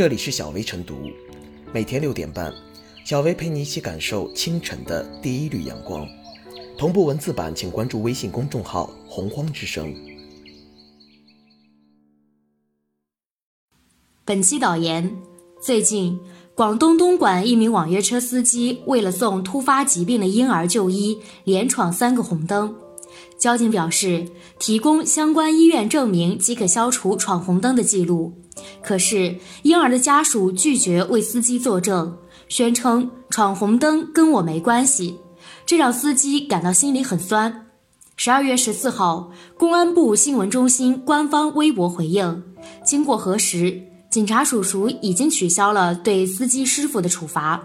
这里是小薇晨读，每天六点半，小薇陪你一起感受清晨的第一缕阳光。同步文字版，请关注微信公众号“洪荒之声”。本期导言：最近，广东东莞一名网约车司机为了送突发疾病的婴儿就医，连闯三个红灯。交警表示，提供相关医院证明即可消除闯红灯的记录。可是，婴儿的家属拒绝为司机作证，宣称闯红灯跟我没关系，这让司机感到心里很酸。十二月十四号，公安部新闻中心官方微博回应，经过核实，警察叔叔已经取消了对司机师傅的处罚，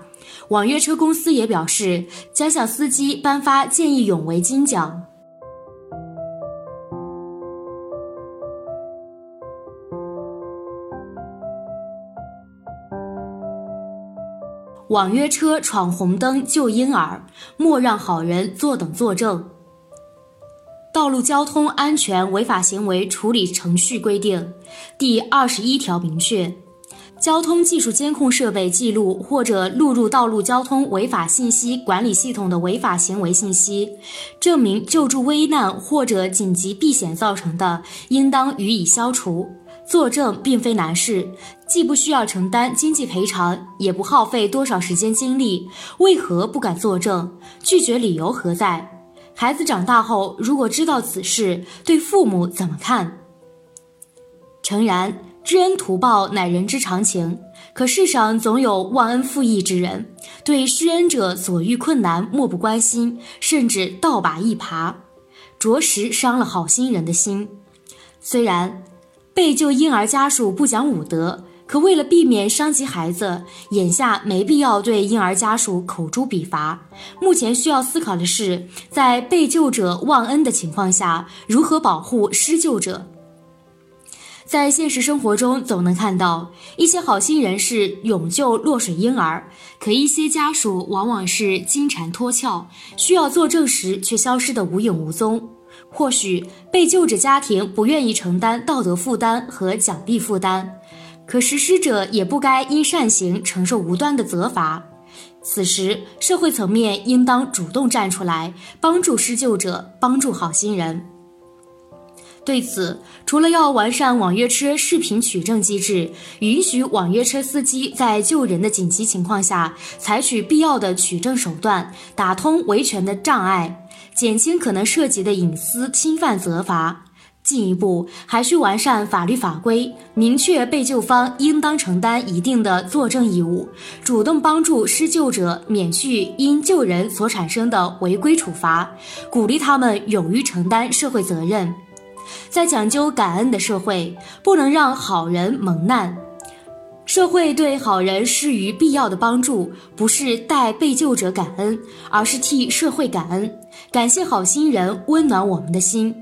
网约车公司也表示将向司机颁发见义勇为金奖。网约车闯红灯救婴儿，莫让好人坐等作证。《道路交通安全违法行为处理程序规定》第二十一条明确，交通技术监控设备记录或者录入道路交通违法信息管理系统的违法行为信息，证明救助危难或者紧急避险造成的，应当予以消除。作证并非难事，既不需要承担经济赔偿，也不耗费多少时间精力。为何不敢作证？拒绝理由何在？孩子长大后如果知道此事，对父母怎么看？诚然，知恩图报乃人之常情，可世上总有忘恩负义之人，对施恩者所遇困难漠不关心，甚至倒把一耙，着实伤了好心人的心。虽然。被救婴儿家属不讲武德，可为了避免伤及孩子，眼下没必要对婴儿家属口诛笔伐。目前需要思考的是，在被救者忘恩的情况下，如何保护施救者。在现实生活中，总能看到一些好心人士勇救落水婴儿，可一些家属往往是金蝉脱壳，需要作证时却消失得无影无踪。或许被救者家庭不愿意承担道德负担和奖励负担，可实施者也不该因善行承受无端的责罚。此时，社会层面应当主动站出来，帮助施救者，帮助好心人。对此，除了要完善网约车视频取证机制，允许网约车司机在救人的紧急情况下采取必要的取证手段，打通维权的障碍，减轻可能涉及的隐私侵犯责罚。进一步，还需完善法律法规，明确被救方应当承担一定的作证义务，主动帮助施救者免去因救人所产生的违规处罚，鼓励他们勇于承担社会责任。在讲究感恩的社会，不能让好人蒙难。社会对好人施予必要的帮助，不是代被救者感恩，而是替社会感恩，感谢好心人温暖我们的心。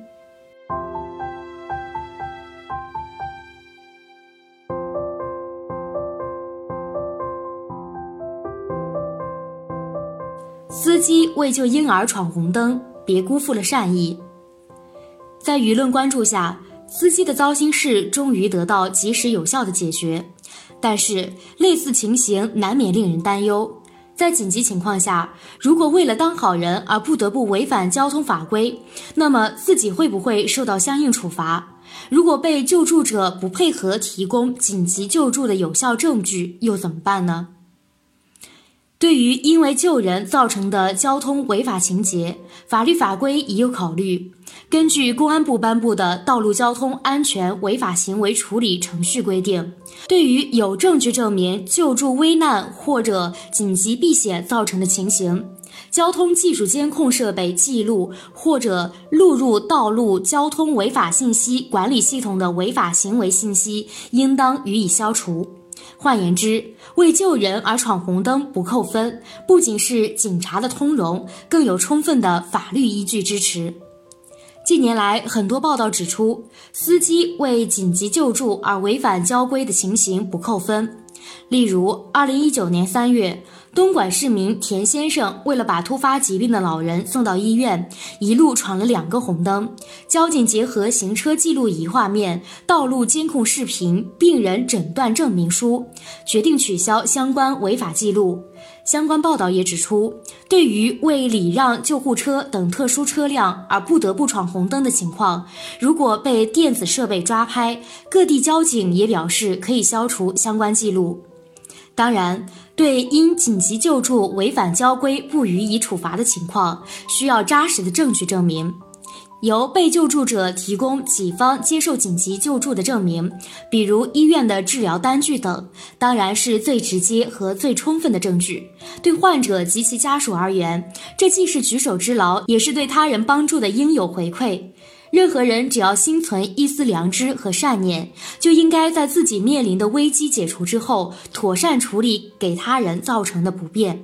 司机为救婴儿闯红灯，别辜负了善意。在舆论关注下，司机的糟心事终于得到及时有效的解决。但是，类似情形难免令人担忧。在紧急情况下，如果为了当好人而不得不违反交通法规，那么自己会不会受到相应处罚？如果被救助者不配合提供紧急救助的有效证据，又怎么办呢？对于因为救人造成的交通违法情节，法律法规已有考虑。根据公安部颁布的《道路交通安全违法行为处理程序规定》，对于有证据证明救助危难或者紧急避险造成的情形，交通技术监控设备记录或者录入道路交通违法信息管理系统的违法行为信息，应当予以消除。换言之，为救人而闯红灯不扣分，不仅是警察的通融，更有充分的法律依据支持。近年来，很多报道指出，司机为紧急救助而违反交规的情形不扣分。例如，二零一九年三月，东莞市民田先生为了把突发疾病的老人送到医院，一路闯了两个红灯。交警结合行车记录仪画面、道路监控视频、病人诊断证明书，决定取消相关违法记录。相关报道也指出，对于为礼让救护车等特殊车辆而不得不闯红灯的情况，如果被电子设备抓拍，各地交警也表示可以消除相关记录。当然，对因紧急救助违反交规不予以处罚的情况，需要扎实的证据证明，由被救助者提供己方接受紧急救助的证明，比如医院的治疗单据等，当然是最直接和最充分的证据。对患者及其家属而言，这既是举手之劳，也是对他人帮助的应有回馈。任何人只要心存一丝良知和善念，就应该在自己面临的危机解除之后，妥善处理给他人造成的不便。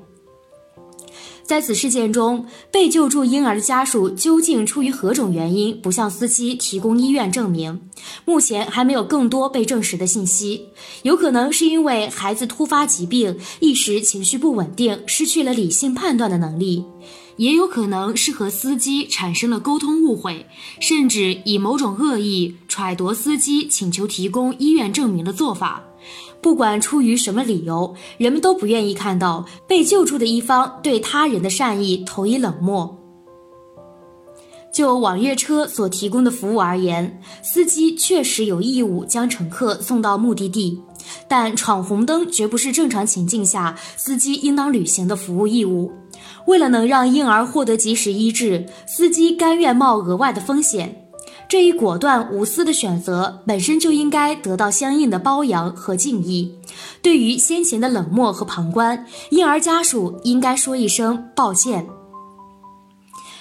在此事件中，被救助婴儿的家属究竟出于何种原因不向司机提供医院证明？目前还没有更多被证实的信息。有可能是因为孩子突发疾病，一时情绪不稳定，失去了理性判断的能力。也有可能是和司机产生了沟通误会，甚至以某种恶意揣度司机请求提供医院证明的做法。不管出于什么理由，人们都不愿意看到被救助的一方对他人的善意投以冷漠。就网约车所提供的服务而言，司机确实有义务将乘客送到目的地，但闯红灯绝不是正常情境下司机应当履行的服务义务。为了能让婴儿获得及时医治，司机甘愿冒额外的风险，这一果断无私的选择本身就应该得到相应的褒扬和敬意。对于先前的冷漠和旁观，婴儿家属应该说一声抱歉。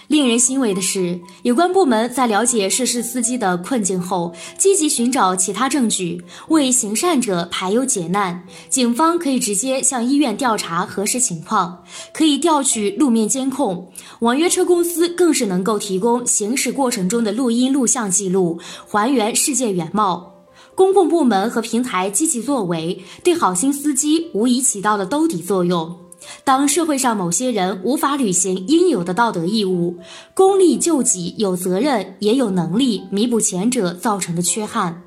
令人欣慰的是，有关部门在了解涉事司机的困境后，积极寻找其他证据，为行善者排忧解难。警方可以直接向医院调查核实情况，可以调取路面监控；网约车公司更是能够提供行驶过程中的录音录像记录，还原事件原貌。公共部门和平台积极作为，对好心司机无疑起到了兜底作用。当社会上某些人无法履行应有的道德义务，公力救济有责任也有能力弥补前者造成的缺憾，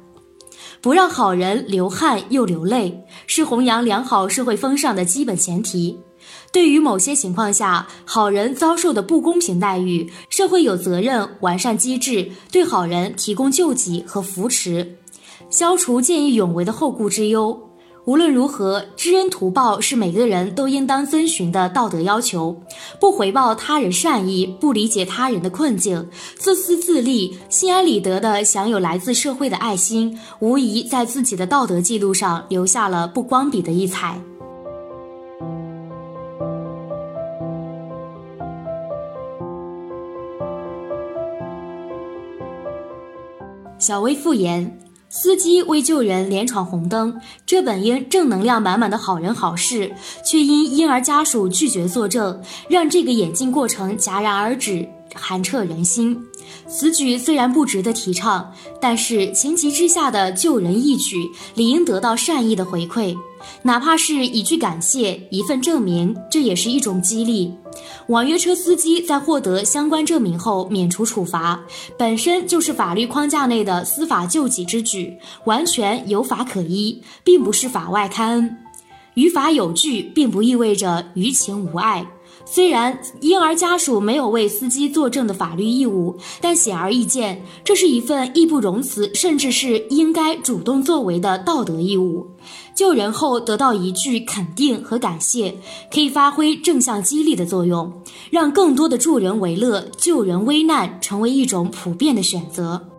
不让好人流汗又流泪，是弘扬良好社会风尚的基本前提。对于某些情况下好人遭受的不公平待遇，社会有责任完善机制，对好人提供救济和扶持，消除见义勇为的后顾之忧。无论如何，知恩图报是每个人都应当遵循的道德要求。不回报他人善意，不理解他人的困境，自私自利、心安理得地享有来自社会的爱心，无疑在自己的道德记录上留下了不光笔的一彩。小薇复言。司机为救人连闯红灯，这本应正能量满满的好人好事，却因婴儿家属拒绝作证，让这个演进过程戛然而止，寒彻人心。此举虽然不值得提倡，但是情急之下的救人义举，理应得到善意的回馈。哪怕是一句感谢、一份证明，这也是一种激励。网约车司机在获得相关证明后免除处罚，本身就是法律框架内的司法救济之举，完全有法可依，并不是法外开恩。于法有据，并不意味着于情无碍。虽然婴儿家属没有为司机作证的法律义务，但显而易见，这是一份义不容辞，甚至是应该主动作为的道德义务。救人后得到一句肯定和感谢，可以发挥正向激励的作用，让更多的助人为乐、救人危难成为一种普遍的选择。